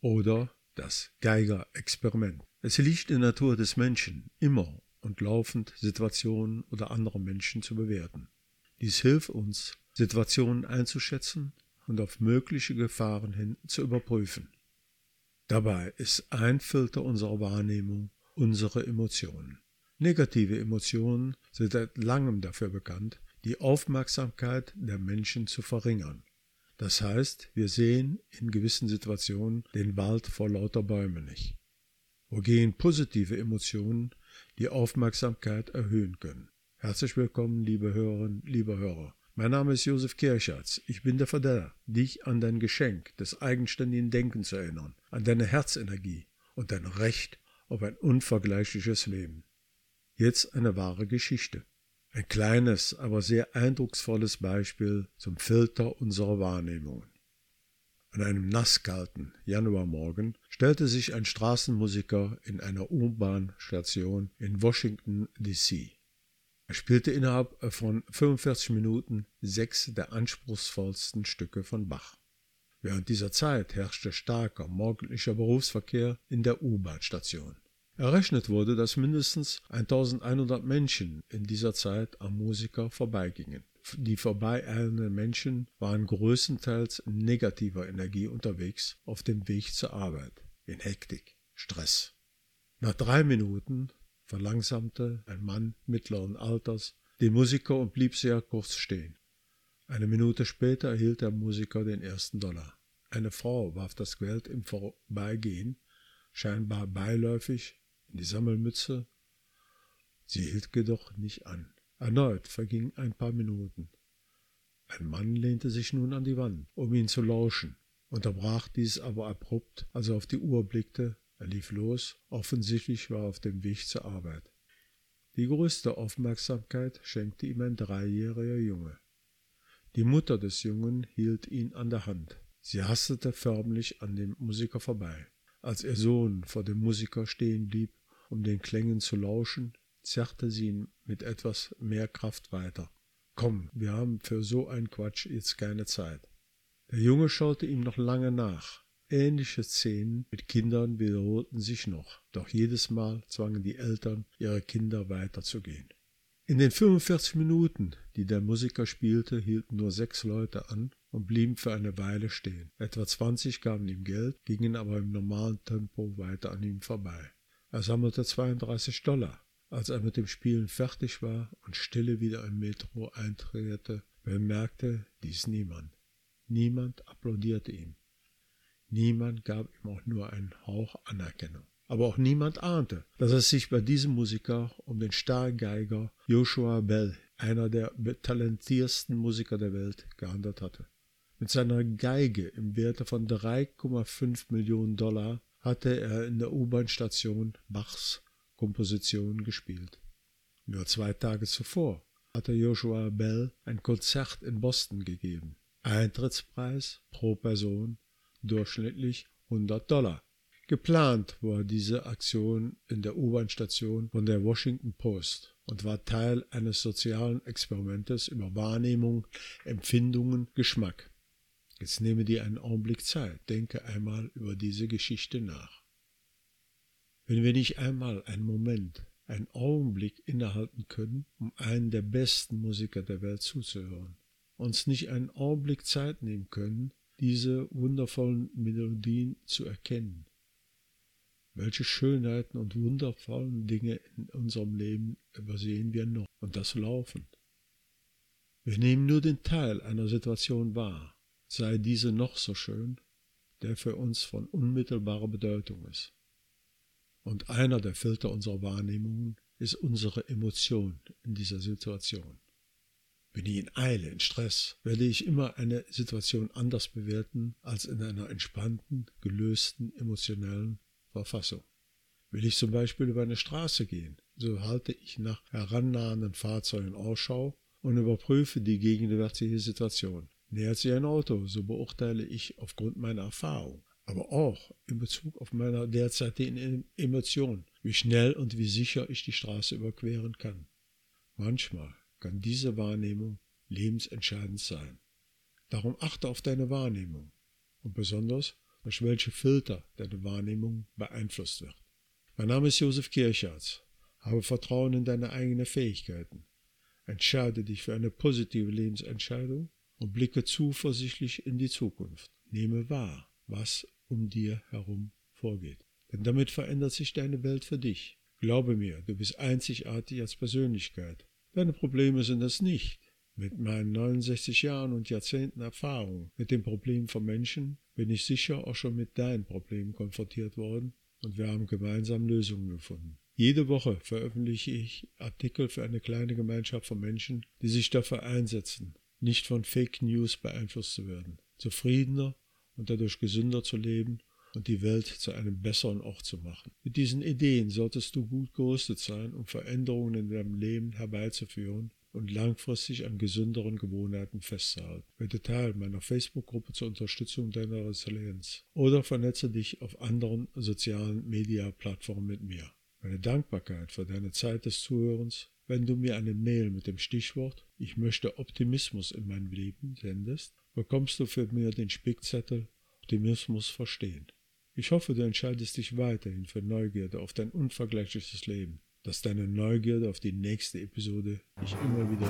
oder das Geiger-Experiment. Es liegt in der Natur des Menschen, immer und laufend Situationen oder andere Menschen zu bewerten. Dies hilft uns, Situationen einzuschätzen und auf mögliche Gefahren hin zu überprüfen. Dabei ist ein Filter unserer Wahrnehmung unsere Emotionen. Negative Emotionen sind seit langem dafür bekannt, die Aufmerksamkeit der Menschen zu verringern. Das heißt, wir sehen in gewissen Situationen den Wald vor lauter Bäumen nicht. Wogegen positive Emotionen die Aufmerksamkeit erhöhen können. Herzlich willkommen, liebe Hörerinnen, liebe Hörer. Mein Name ist Josef Kirchertz. Ich bin der Verdeller, dich an dein Geschenk des eigenständigen Denkens zu erinnern, an deine Herzenergie und dein Recht auf ein unvergleichliches Leben. Jetzt eine wahre Geschichte. Ein kleines, aber sehr eindrucksvolles Beispiel zum Filter unserer Wahrnehmungen. An einem nasskalten Januarmorgen stellte sich ein Straßenmusiker in einer U-Bahn-Station in Washington, D.C. Er spielte innerhalb von 45 Minuten sechs der anspruchsvollsten Stücke von Bach. Während dieser Zeit herrschte starker morgendlicher Berufsverkehr in der U-Bahn-Station. Errechnet wurde, dass mindestens 1100 Menschen in dieser Zeit am Musiker vorbeigingen. Die vorbeieilenden Menschen waren größtenteils in negativer Energie unterwegs auf dem Weg zur Arbeit, in Hektik, Stress. Nach drei Minuten verlangsamte ein Mann mittleren Alters den Musiker und blieb sehr kurz stehen. Eine Minute später erhielt der Musiker den ersten Dollar. Eine Frau warf das Geld im Vorbeigehen, scheinbar beiläufig, die Sammelmütze. Sie hielt jedoch nicht an. Erneut vergingen ein paar Minuten. Ein Mann lehnte sich nun an die Wand, um ihn zu lauschen, unterbrach dies aber abrupt, als er auf die Uhr blickte. Er lief los, offensichtlich war er auf dem Weg zur Arbeit. Die größte Aufmerksamkeit schenkte ihm ein dreijähriger Junge. Die Mutter des Jungen hielt ihn an der Hand. Sie hastete förmlich an dem Musiker vorbei. Als ihr Sohn vor dem Musiker stehen blieb, um den Klängen zu lauschen, zerrte sie ihn mit etwas mehr Kraft weiter. Komm, wir haben für so einen Quatsch jetzt keine Zeit. Der Junge schaute ihm noch lange nach. Ähnliche Szenen mit Kindern wiederholten sich noch, doch jedes Mal zwangen die Eltern ihre Kinder weiterzugehen. In den 45 Minuten, die der Musiker spielte, hielten nur sechs Leute an und blieben für eine Weile stehen. Etwa 20 gaben ihm Geld, gingen aber im normalen Tempo weiter an ihm vorbei. Er sammelte 32 Dollar. Als er mit dem Spielen fertig war und Stille wieder im Metro eintrete, bemerkte dies niemand. Niemand applaudierte ihm. Niemand gab ihm auch nur einen Hauch Anerkennung. Aber auch niemand ahnte, dass es sich bei diesem Musiker um den Stargeiger Joshua Bell, einer der talentiersten Musiker der Welt, gehandelt hatte. Mit seiner Geige im Werte von 3,5 Millionen Dollar hatte er in der U-Bahn-Station Bachs Komposition gespielt. Nur zwei Tage zuvor hatte Joshua Bell ein Konzert in Boston gegeben. Eintrittspreis pro Person durchschnittlich 100 Dollar. Geplant war diese Aktion in der U-Bahn-Station von der Washington Post und war Teil eines sozialen Experimentes über Wahrnehmung, Empfindungen, Geschmack. Jetzt nehme dir einen Augenblick Zeit, denke einmal über diese Geschichte nach. Wenn wir nicht einmal einen Moment, einen Augenblick innehalten können, um einen der besten Musiker der Welt zuzuhören, uns nicht einen Augenblick Zeit nehmen können, diese wundervollen Melodien zu erkennen. Welche Schönheiten und wundervollen Dinge in unserem Leben übersehen wir noch und das laufend. Wir nehmen nur den Teil einer Situation wahr, sei diese noch so schön, der für uns von unmittelbarer Bedeutung ist. Und einer der Filter unserer Wahrnehmungen ist unsere Emotion in dieser Situation. Bin ich in Eile, in Stress, werde ich immer eine Situation anders bewerten als in einer entspannten, gelösten, emotionellen Verfassung. Will ich zum Beispiel über eine Straße gehen, so halte ich nach herannahenden Fahrzeugen Ausschau und überprüfe die gegenwärtige Situation. Nähert sich ein Auto, so beurteile ich aufgrund meiner Erfahrung, aber auch in Bezug auf meine derzeitigen Emotionen, wie schnell und wie sicher ich die Straße überqueren kann. Manchmal kann diese Wahrnehmung lebensentscheidend sein. Darum achte auf deine Wahrnehmung und besonders durch welche Filter deine Wahrnehmung beeinflusst wird. Mein Name ist Josef Kirchhardt. Habe Vertrauen in deine eigenen Fähigkeiten. Entscheide dich für eine positive Lebensentscheidung und blicke zuversichtlich in die Zukunft. Nehme wahr, was um dir herum vorgeht. Denn damit verändert sich deine Welt für dich. Glaube mir, du bist einzigartig als Persönlichkeit. Deine Probleme sind es nicht. Mit meinen 69 Jahren und Jahrzehnten Erfahrung mit den Problemen von Menschen bin ich sicher auch schon mit deinen Problemen konfrontiert worden und wir haben gemeinsam Lösungen gefunden. Jede Woche veröffentliche ich Artikel für eine kleine Gemeinschaft von Menschen, die sich dafür einsetzen, nicht von Fake News beeinflusst zu werden, zufriedener und dadurch gesünder zu leben und die Welt zu einem besseren Ort zu machen. Mit diesen Ideen solltest du gut gerüstet sein, um Veränderungen in deinem Leben herbeizuführen und langfristig an gesünderen Gewohnheiten festzuhalten. Werde Teil meiner Facebook-Gruppe zur Unterstützung deiner Resilienz oder vernetze dich auf anderen sozialen Media-Plattformen mit mir. Meine Dankbarkeit für deine Zeit des Zuhörens, wenn du mir eine Mail mit dem Stichwort Ich möchte Optimismus in mein Leben sendest, bekommst du für mir den Spickzettel Optimismus verstehen. Ich hoffe, du entscheidest dich weiterhin für Neugierde auf dein unvergleichliches Leben, dass deine Neugierde auf die nächste Episode dich immer wieder